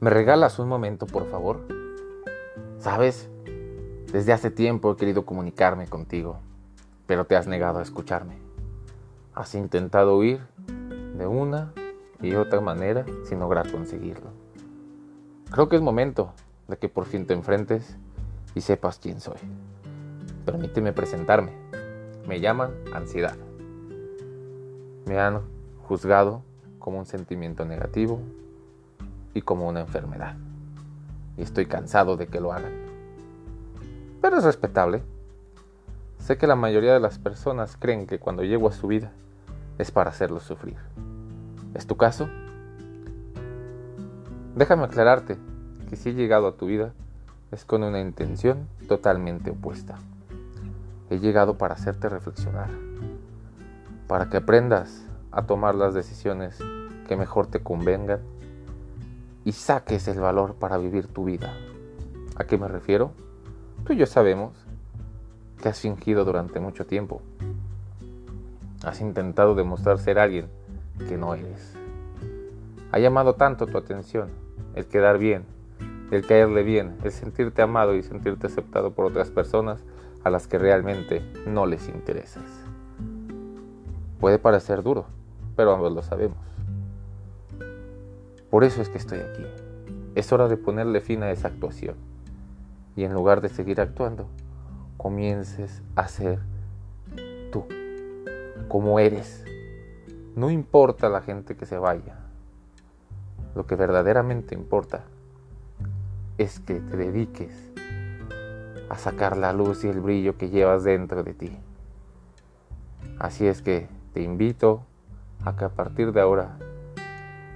¿Me regalas un momento, por favor? ¿Sabes? Desde hace tiempo he querido comunicarme contigo, pero te has negado a escucharme. Has intentado huir de una y otra manera sin lograr conseguirlo. Creo que es momento de que por fin te enfrentes y sepas quién soy. Permíteme presentarme. Me llaman ansiedad. Me han juzgado como un sentimiento negativo y como una enfermedad. Y estoy cansado de que lo hagan. Pero es respetable. Sé que la mayoría de las personas creen que cuando llego a su vida es para hacerlos sufrir. ¿Es tu caso? Déjame aclararte que si he llegado a tu vida es con una intención totalmente opuesta. He llegado para hacerte reflexionar, para que aprendas a tomar las decisiones que mejor te convengan y saques el valor para vivir tu vida. ¿A qué me refiero? Tú y yo sabemos que has fingido durante mucho tiempo. Has intentado demostrar ser alguien que no eres. Ha llamado tanto tu atención el quedar bien, el caerle bien, el sentirte amado y sentirte aceptado por otras personas a las que realmente no les interesas. Puede parecer duro, pero ambos lo sabemos. Por eso es que estoy aquí. Es hora de ponerle fin a esa actuación. Y en lugar de seguir actuando, comiences a ser tú, como eres. No importa la gente que se vaya. Lo que verdaderamente importa es que te dediques a sacar la luz y el brillo que llevas dentro de ti. Así es que te invito a que a partir de ahora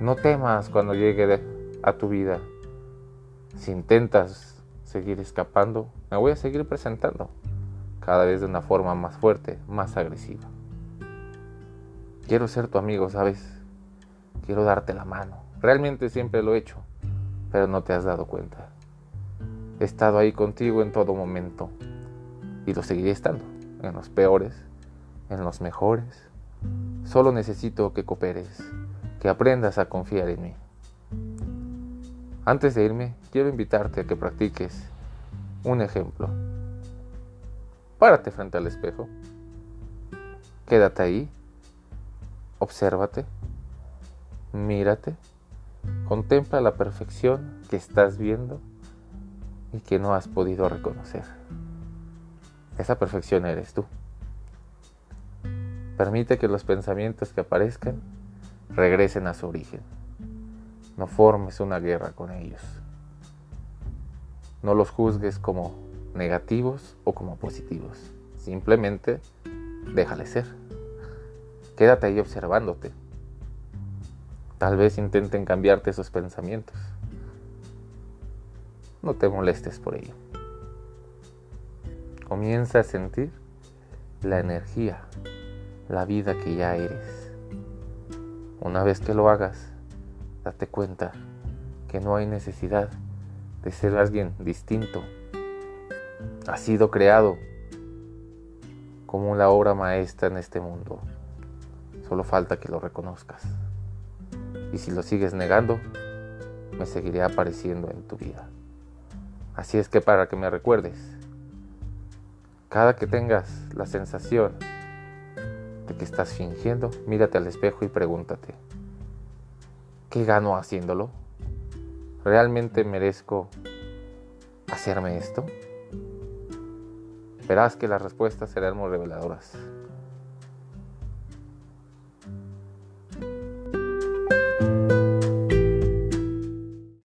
no temas cuando llegue a tu vida. Si intentas seguir escapando, me voy a seguir presentando, cada vez de una forma más fuerte, más agresiva. Quiero ser tu amigo, ¿sabes? Quiero darte la mano. Realmente siempre lo he hecho, pero no te has dado cuenta. He estado ahí contigo en todo momento y lo seguiré estando, en los peores, en los mejores. Solo necesito que cooperes que aprendas a confiar en mí. Antes de irme, quiero invitarte a que practiques un ejemplo. Párate frente al espejo. Quédate ahí. Obsérvate. Mírate. Contempla la perfección que estás viendo y que no has podido reconocer. Esa perfección eres tú. Permite que los pensamientos que aparezcan regresen a su origen. No formes una guerra con ellos. No los juzgues como negativos o como positivos. Simplemente déjale ser. Quédate ahí observándote. Tal vez intenten cambiarte esos pensamientos. No te molestes por ello. Comienza a sentir la energía, la vida que ya eres. Una vez que lo hagas, date cuenta que no hay necesidad de ser alguien distinto. Has sido creado como la obra maestra en este mundo. Solo falta que lo reconozcas. Y si lo sigues negando, me seguiré apareciendo en tu vida. Así es que para que me recuerdes, cada que tengas la sensación estás fingiendo, mírate al espejo y pregúntate, ¿qué gano haciéndolo? ¿Realmente merezco hacerme esto? Verás que las respuestas serán muy reveladoras.